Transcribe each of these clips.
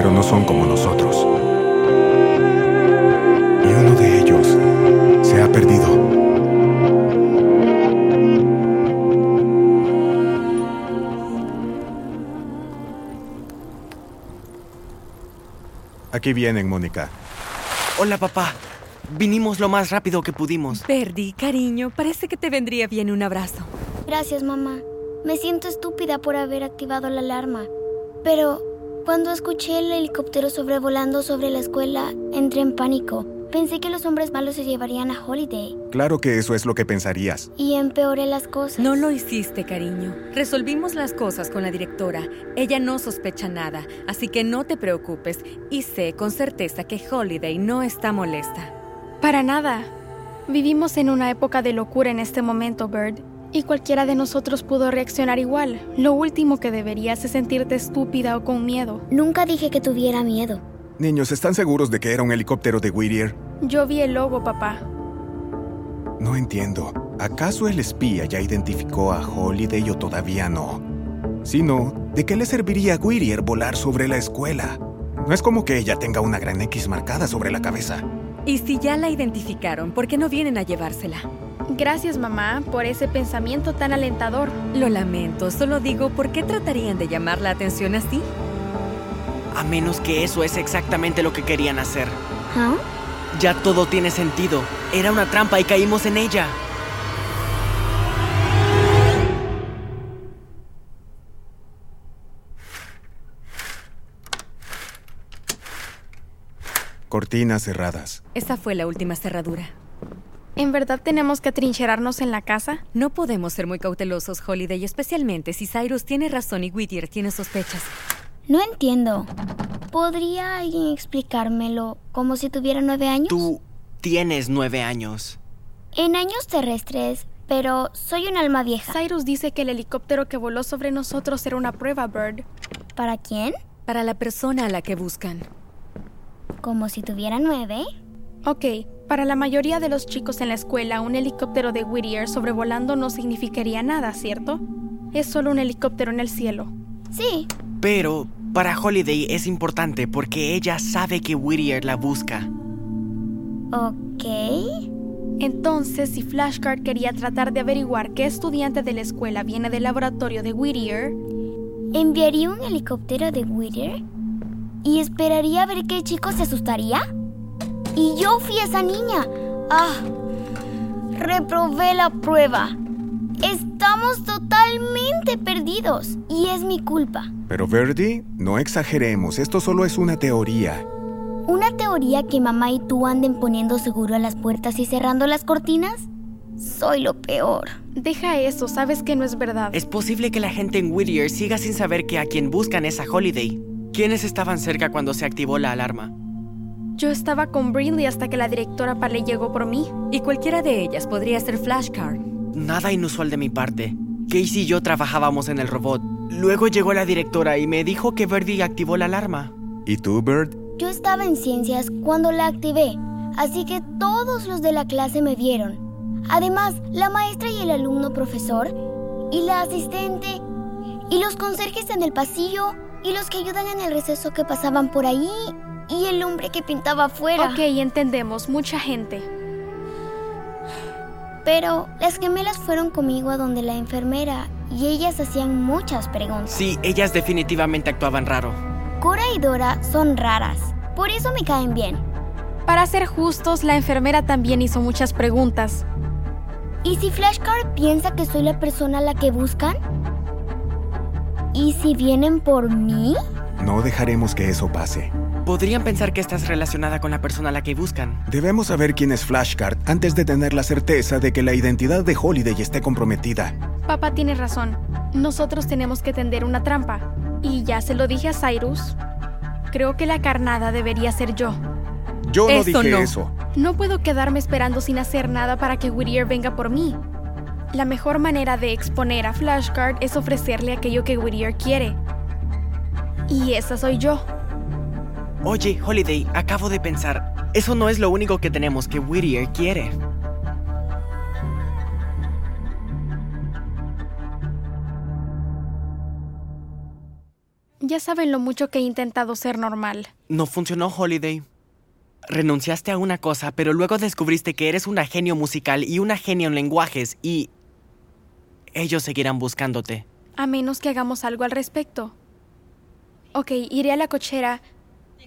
pero no son como nosotros. Y uno de ellos se ha perdido. Aquí vienen, Mónica. Hola, papá. Vinimos lo más rápido que pudimos. Verdi, cariño, parece que te vendría bien un abrazo. Gracias, mamá. Me siento estúpida por haber activado la alarma. Pero cuando escuché el helicóptero sobrevolando sobre la escuela, entré en pánico. Pensé que los hombres malos se llevarían a Holiday. Claro que eso es lo que pensarías. Y empeoré las cosas. No lo hiciste, cariño. Resolvimos las cosas con la directora. Ella no sospecha nada, así que no te preocupes. Y sé con certeza que Holiday no está molesta. Para nada. Vivimos en una época de locura en este momento, Bird. Y cualquiera de nosotros pudo reaccionar igual. Lo último que deberías es sentirte estúpida o con miedo. Nunca dije que tuviera miedo. Niños, ¿están seguros de que era un helicóptero de Whittier? Yo vi el logo, papá. No entiendo. ¿Acaso el espía ya identificó a Holiday o todavía no? Si no, ¿de qué le serviría a Whittier volar sobre la escuela? No es como que ella tenga una gran X marcada sobre la cabeza. Y si ya la identificaron, ¿por qué no vienen a llevársela? Gracias, mamá, por ese pensamiento tan alentador. Lo lamento, solo digo, ¿por qué tratarían de llamar la atención así? A menos que eso es exactamente lo que querían hacer. ¿Ah? Ya todo tiene sentido. Era una trampa y caímos en ella. Cortinas cerradas. Esa fue la última cerradura. ¿En verdad tenemos que atrincherarnos en la casa? No podemos ser muy cautelosos, Holiday, especialmente si Cyrus tiene razón y Whittier tiene sospechas. No entiendo. ¿Podría alguien explicármelo como si tuviera nueve años? Tú tienes nueve años. En años terrestres, pero soy un alma vieja. Cyrus dice que el helicóptero que voló sobre nosotros era una prueba, Bird. ¿Para quién? Para la persona a la que buscan. ¿Como si tuviera nueve? Ok, para la mayoría de los chicos en la escuela, un helicóptero de Whittier sobrevolando no significaría nada, ¿cierto? Es solo un helicóptero en el cielo. Sí. Pero para Holiday es importante porque ella sabe que Whittier la busca. Ok. Entonces, si Flashcard quería tratar de averiguar qué estudiante de la escuela viene del laboratorio de Whittier, ¿Enviaría un helicóptero de Whittier? ¿Y esperaría a ver qué chico se asustaría? Y yo fui esa niña. Ah, reprobé la prueba. Estamos totalmente perdidos y es mi culpa. Pero Verdi, no exageremos, esto solo es una teoría. ¿Una teoría que mamá y tú anden poniendo seguro a las puertas y cerrando las cortinas? Soy lo peor. deja eso, sabes que no es verdad. Es posible que la gente en Whittier siga sin saber que a quien buscan es a Holiday. ¿Quiénes estaban cerca cuando se activó la alarma? Yo estaba con Brinley hasta que la directora Paley llegó por mí. Y cualquiera de ellas podría ser Flashcard. Nada inusual de mi parte. Casey y yo trabajábamos en el robot. Luego llegó la directora y me dijo que Verdi activó la alarma. ¿Y tú, Bird? Yo estaba en ciencias cuando la activé, así que todos los de la clase me vieron. Además, la maestra y el alumno profesor, y la asistente, y los conserjes en el pasillo, y los que ayudan en el receso que pasaban por ahí, y el hombre que pintaba afuera. Ok, entendemos, mucha gente. Pero las gemelas fueron conmigo a donde la enfermera, y ellas hacían muchas preguntas. Sí, ellas definitivamente actuaban raro. Cora y Dora son raras, por eso me caen bien. Para ser justos, la enfermera también hizo muchas preguntas. ¿Y si Flashcard piensa que soy la persona a la que buscan? ¿Y si vienen por mí? No dejaremos que eso pase. Podrían pensar que estás relacionada con la persona a la que buscan. Debemos saber quién es Flashcard antes de tener la certeza de que la identidad de Holiday esté comprometida. Papá tiene razón. Nosotros tenemos que tender una trampa. Y ya se lo dije a Cyrus. Creo que la carnada debería ser yo. Yo no Eso dije no. eso. No puedo quedarme esperando sin hacer nada para que Whittier venga por mí. La mejor manera de exponer a Flashcard es ofrecerle aquello que Whittier quiere. Y esa soy yo. Oye, Holiday, acabo de pensar. Eso no es lo único que tenemos que Whittier quiere. Ya saben lo mucho que he intentado ser normal. No funcionó, Holiday. Renunciaste a una cosa, pero luego descubriste que eres una genio musical y una genio en lenguajes y... Ellos seguirán buscándote. A menos que hagamos algo al respecto. Ok, iré a la cochera.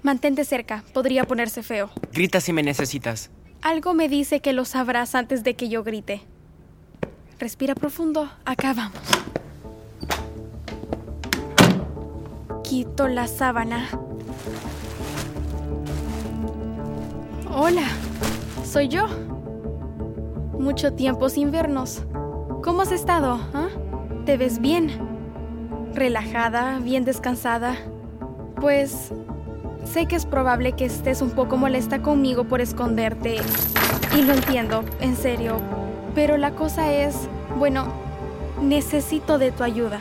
Mantente cerca, podría ponerse feo. Grita si me necesitas. Algo me dice que lo sabrás antes de que yo grite. Respira profundo, acá vamos. Quito la sábana. Hola, soy yo. Mucho tiempo sin vernos. ¿Cómo has estado? ah? ¿Te ves bien? ¿Relajada? ¿Bien descansada? Pues sé que es probable que estés un poco molesta conmigo por esconderte. Y lo entiendo, en serio. Pero la cosa es, bueno, necesito de tu ayuda.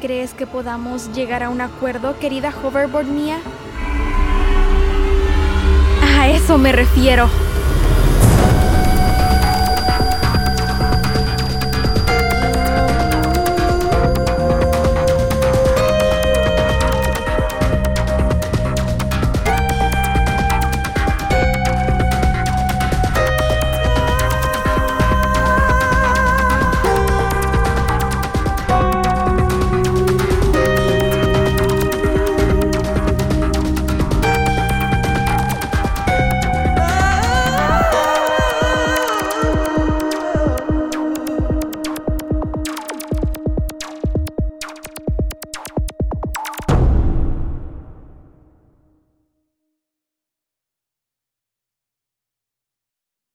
¿Crees que podamos llegar a un acuerdo, querida hoverboard mía? A eso me refiero.